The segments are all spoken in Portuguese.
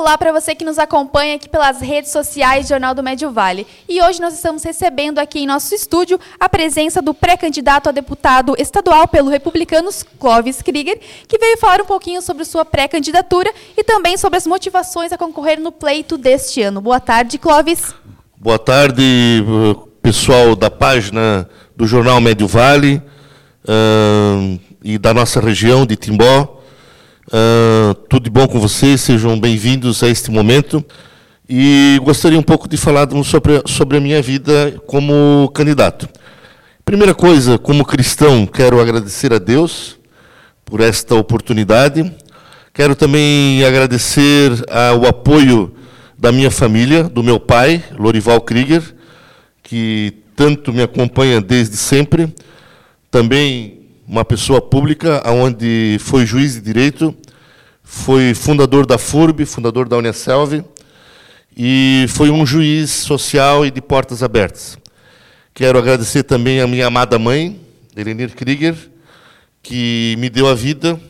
olá para você que nos acompanha aqui pelas redes sociais Jornal do Médio Vale. E hoje nós estamos recebendo aqui em nosso estúdio a presença do pré-candidato a deputado estadual pelo Republicanos, Clóvis Krieger, que veio falar um pouquinho sobre sua pré-candidatura e também sobre as motivações a concorrer no pleito deste ano. Boa tarde, Clóvis. Boa tarde, pessoal da página do Jornal Médio Vale uh, e da nossa região de Timbó. Uh, tudo de bom com vocês, sejam bem-vindos a este momento. E gostaria um pouco de falar sobre, sobre a minha vida como candidato. Primeira coisa, como cristão, quero agradecer a Deus por esta oportunidade. Quero também agradecer o apoio da minha família, do meu pai, Lorival Krieger, que tanto me acompanha desde sempre. Também uma pessoa pública, onde foi juiz de direito, foi fundador da FURB, fundador da Unicelv, e foi um juiz social e de portas abertas. Quero agradecer também a minha amada mãe, Elenir Krieger, que me deu a vida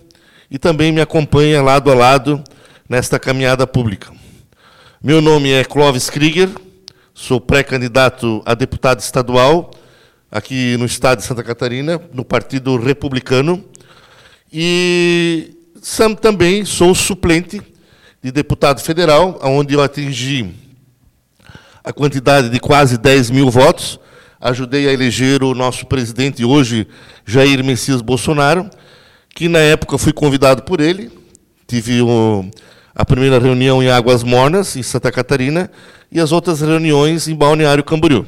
e também me acompanha lado a lado nesta caminhada pública. Meu nome é Clóvis Krieger, sou pré-candidato a deputado estadual aqui no estado de Santa Catarina, no Partido Republicano. E também sou suplente de deputado federal, onde eu atingi a quantidade de quase 10 mil votos. Ajudei a eleger o nosso presidente hoje, Jair Messias Bolsonaro, que na época fui convidado por ele. Tive a primeira reunião em Águas Mornas, em Santa Catarina, e as outras reuniões em Balneário Camboriú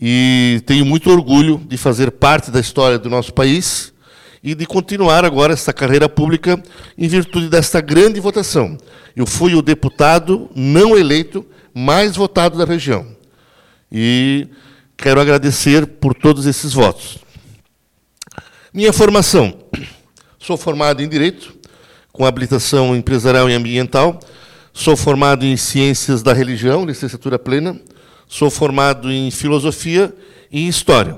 e tenho muito orgulho de fazer parte da história do nosso país e de continuar agora essa carreira pública em virtude desta grande votação. Eu fui o deputado não eleito mais votado da região. E quero agradecer por todos esses votos. Minha formação. Sou formado em Direito, com habilitação empresarial e ambiental. Sou formado em Ciências da Religião, licenciatura plena Sou formado em Filosofia e História.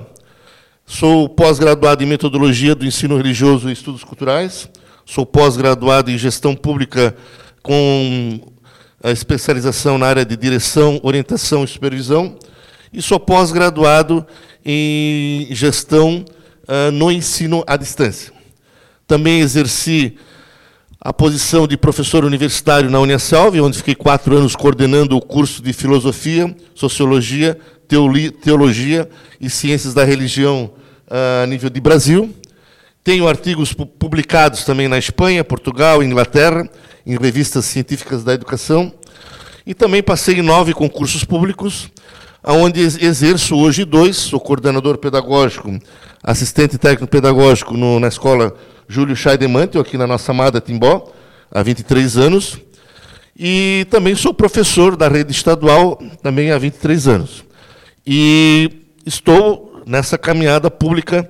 Sou pós-graduado em Metodologia do Ensino Religioso e Estudos Culturais. Sou pós-graduado em Gestão Pública com a especialização na área de Direção, Orientação e Supervisão. E sou pós-graduado em Gestão uh, no Ensino à Distância. Também exerci a posição de professor universitário na Unicelv, onde fiquei quatro anos coordenando o curso de Filosofia, Sociologia, Teologia e Ciências da Religião ah, a nível de Brasil. Tenho artigos publicados também na Espanha, Portugal e Inglaterra, em revistas científicas da educação. E também passei em nove concursos públicos, onde exerço hoje dois, sou coordenador pedagógico, assistente técnico pedagógico no, na escola Júlio Scheidemante, aqui na nossa amada Timbó, há 23 anos. E também sou professor da rede estadual, também há 23 anos. E estou nessa caminhada pública,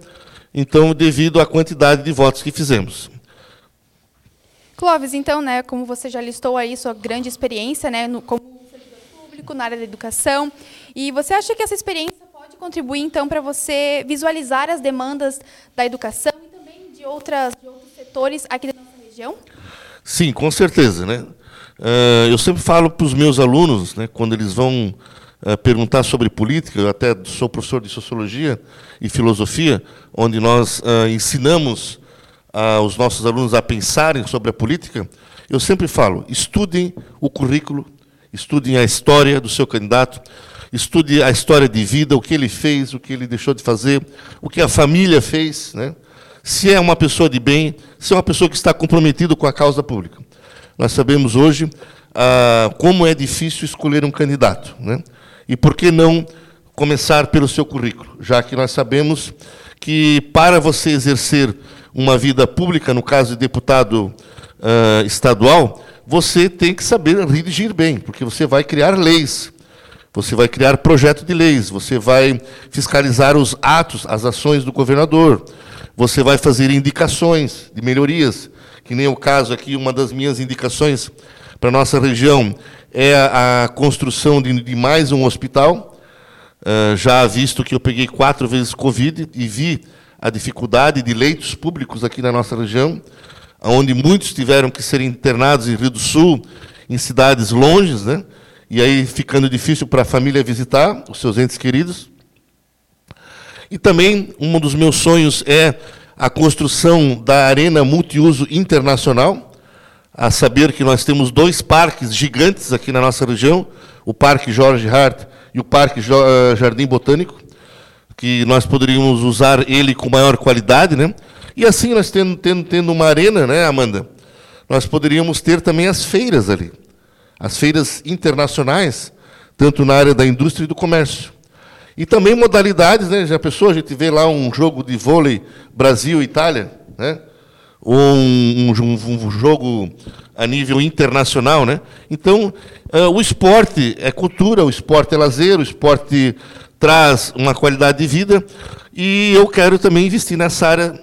então, devido à quantidade de votos que fizemos. Clóvis, então, né, como você já listou aí sua grande experiência, né, no, como público na área da educação, e você acha que essa experiência pode contribuir, então, para você visualizar as demandas da educação de, outras, de outros setores aqui da nossa região? Sim, com certeza. Né? Uh, eu sempre falo para os meus alunos, né, quando eles vão uh, perguntar sobre política, eu até sou professor de Sociologia e Filosofia, onde nós uh, ensinamos os nossos alunos a pensarem sobre a política, eu sempre falo, estudem o currículo, estudem a história do seu candidato, estude a história de vida, o que ele fez, o que ele deixou de fazer, o que a família fez, né? se é uma pessoa de bem, se é uma pessoa que está comprometida com a causa pública. Nós sabemos hoje ah, como é difícil escolher um candidato. Né? E por que não começar pelo seu currículo? Já que nós sabemos que para você exercer uma vida pública, no caso de deputado ah, estadual, você tem que saber redigir bem, porque você vai criar leis, você vai criar projeto de leis, você vai fiscalizar os atos, as ações do governador, você vai fazer indicações de melhorias, que nem o caso aqui, uma das minhas indicações para a nossa região é a, construção de, mais um hospital. Uh, já visto que eu peguei quatro vezes Covid e vi a dificuldade de leitos públicos aqui na nossa região, onde muitos tiveram que ser internados em Rio do Sul, em cidades longes, né? e aí ficando difícil para a família visitar os seus entes queridos. E também um dos meus sonhos é a construção da Arena Multiuso Internacional, a saber que nós temos dois parques gigantes aqui na nossa região, o Parque Jorge Hart e o Parque eh, Jardim Botânico, que nós poderíamos usar ele com maior qualidade, né? E assim nós tendo, tendo, tendo uma arena, né, Amanda? Nós poderíamos ter também as feiras ali, as feiras internacionais, tanto na área da indústria e do comércio. E também modalidades, né? Já pensou, a gente vê lá um jogo de vôlei Brasil-Itália, né? Ou um, um, um, jogo a nível internacional, né? Então, uh, o esporte é cultura, o esporte é lazer, o esporte traz uma qualidade de vida, e eu quero também investir nessa área,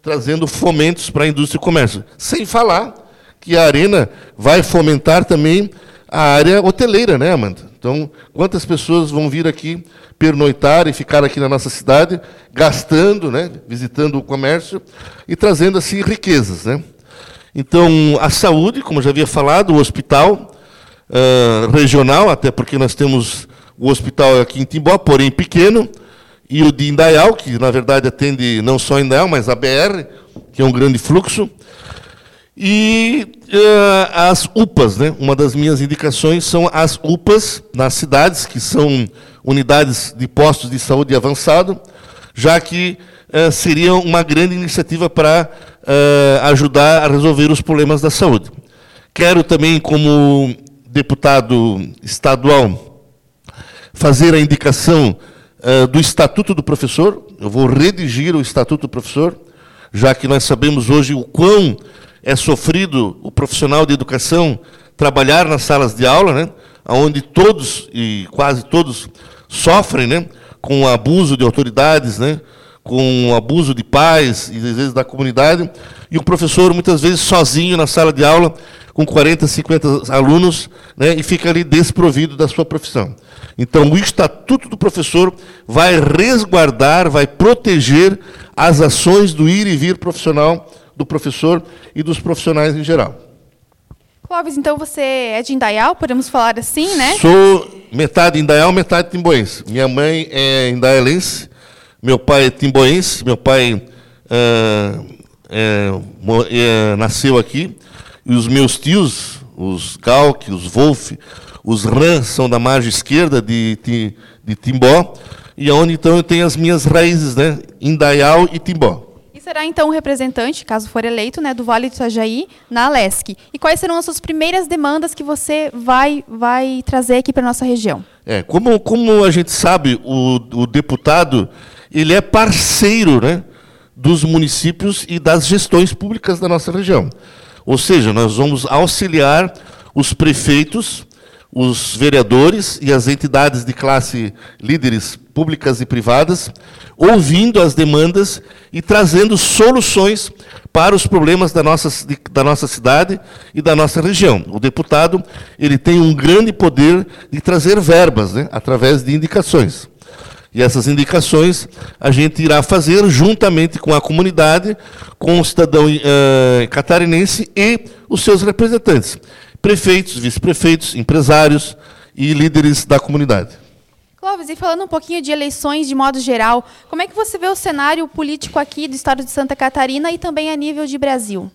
trazendo fomentos para a indústria e comércio. Sem falar que a Arena vai fomentar também a área hoteleira, né, Amanda? Então, quantas pessoas vão vir aqui pernoitar e ficar aqui na nossa cidade, gastando, né, visitando o comércio e trazendo assim riquezas, né? Então, a saúde, como já havia falado, o hospital uh, regional, até porque nós temos o hospital aqui em Timbó, porém pequeno, e o de Indaial, que na verdade atende não só Indaial, mas a BR, que é um grande fluxo. E uh, as UPAs, né? uma das minhas indicações são as UPAs nas cidades, que são unidades de postos de saúde avançado, já que uh, seria uma grande iniciativa para uh, ajudar a resolver os problemas da saúde. Quero também, como deputado estadual, fazer a indicação do Estatuto do Professor. Eu vou redigir o Estatuto do Professor, já que nós sabemos hoje o quão é sofrido o profissional de educação trabalhar nas salas de aula, né, onde todos e quase todos sofrem né, com o abuso de autoridades, né, com o abuso de pais e às vezes da comunidade, e o professor muitas vezes sozinho na sala de aula, com 40, 50 alunos, né, e fica ali desprovido da sua profissão. Então, o Estatuto do Professor vai resguardar, vai proteger as ações do ir e vir profissional do professor e dos profissionais em geral. Clóvis, então você é de Indaial, podemos falar assim, né? Sou metade Indaial, metade timboense. Minha mãe é indaialense, meu pai é timboense, meu pai é, é, nasceu aqui, e os meus tios, os Galk, os Wolf, os Ran, são da margem esquerda de, de, de Timbó, e onde então eu tenho as minhas raízes, né? Indaial e Timbó será então o representante, caso for eleito, né, do Vale do Itajaí na Alesc. E quais serão as suas primeiras demandas que você vai, vai trazer aqui para a nossa região? É, como, como a gente sabe, o, o deputado ele é parceiro né, dos municípios e das gestões públicas da nossa região. Ou seja, nós vamos auxiliar os prefeitos, os vereadores e as entidades de classe líderes públicas e privadas, ouvindo as demandas e trazendo soluções para os problemas da nossa, da nossa cidade e da nossa região. O deputado ele tem um grande poder de trazer verbas, né, através de indicações. E essas indicações a gente irá fazer juntamente com a comunidade, com o cidadão uh, catarinense e os seus representantes, prefeitos, vice-prefeitos, empresários e líderes da comunidade. Clóvis, e falando um pouquinho de eleições de modo geral, como é que você vê o cenário político aqui do estado de Santa Catarina e também a nível de Brasil?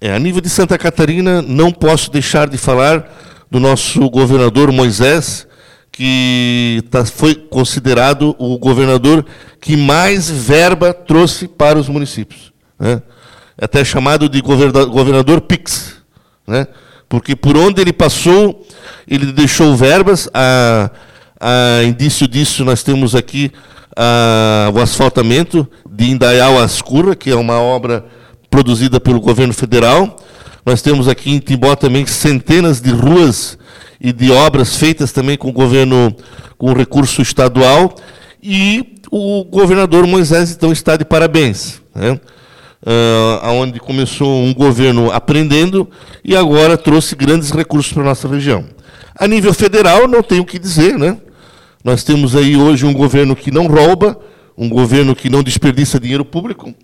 É, a nível de Santa Catarina, não posso deixar de falar do nosso governador Moisés, que tá, foi considerado o governador que mais verba trouxe para os municípios. Né? É até chamado de governador, PIX, né? porque por onde ele passou, ele deixou verbas. A, ah, indício disso, nós temos aqui ah, o asfaltamento de Indaial Ascurra, que é uma obra produzida pelo governo federal. Nós temos aqui em Timbó também centenas de ruas e de obras feitas também com o governo, com recurso estadual. E o governador Moisés, então, está de parabéns. Né? Uh, onde começou um governo aprendendo e agora trouxe grandes recursos para a nossa região. A nível federal, não tenho o que dizer, né? Nós temos aí hoje um governo que não rouba, um governo que não desperdiça dinheiro público,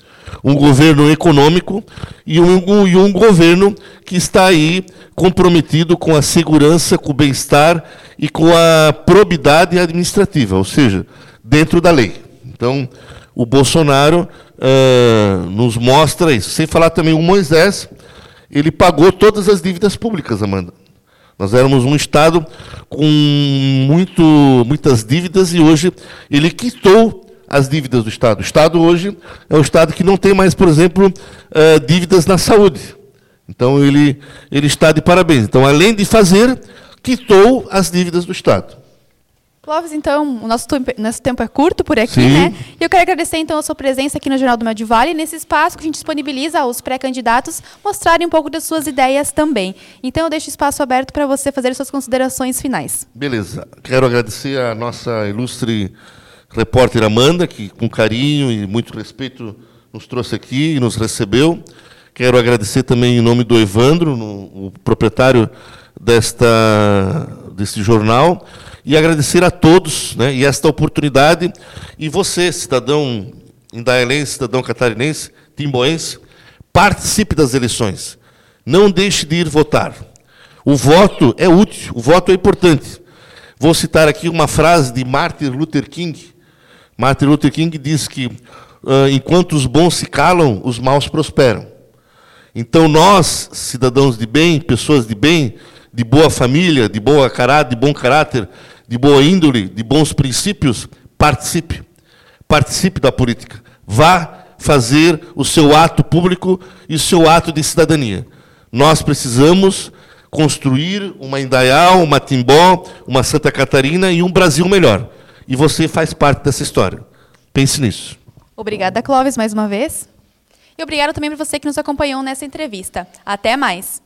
um governo econômico e um, e um governo que está aí comprometido com a segurança, com o bem-estar e com a probidade administrativa, ou seja, dentro da lei. Então, o Bolsonaro uh, nos mostra isso. Sem falar também o Moisés, ele pagou todas as dívidas públicas, Amanda. Nós éramos um Estado com muito, muitas dívidas e hoje ele quitou as dívidas do Estado. O Estado hoje é um Estado que não tem mais, por exemplo, uh, dívidas na saúde. Então ele, ele está de parabéns. Então, além de fazer, quitou as dívidas do Estado. Clóvis, então, o nosso, nosso tempo é curto por aqui, Sim. né? E eu quero agradecer, então, a sua presença aqui no Jornal do Médio Vale, nesse espaço que a gente disponibiliza aos pré-candidatos mostrarem um pouco das suas ideias também. Então, eu deixo o espaço aberto para você fazer suas considerações finais. Beleza. Quero agradecer a nossa ilustre repórter Amanda, que com carinho e muito respeito nos trouxe aqui e nos recebeu. Quero agradecer também em nome do Evandro, no, o proprietário desta, desse jornal, e agradecer a todos né, e esta oportunidade. E você, cidadão indaelense, cidadão catarinense, timboense, participe das eleições. Não deixe de ir votar. O voto é útil, o voto é importante. Vou citar aqui uma frase de Martin Luther King, Martin Luther King diz que uh, enquanto os bons se calam, os maus prosperam. Então nós, cidadãos de bem, pessoas de bem, de boa família, de boa caráter, de bom caráter, de boa índole, de bons princípios, participe. Participe da política. Vá fazer o seu ato público e o seu ato de cidadania. Nós precisamos construir uma Indaial, uma Timbó, uma Santa Catarina e um Brasil melhor. E você faz parte dessa história. Pense nisso. Obrigada, Clóvis, mais uma vez. E obrigada também para você que nos acompanhou nessa entrevista. Até mais.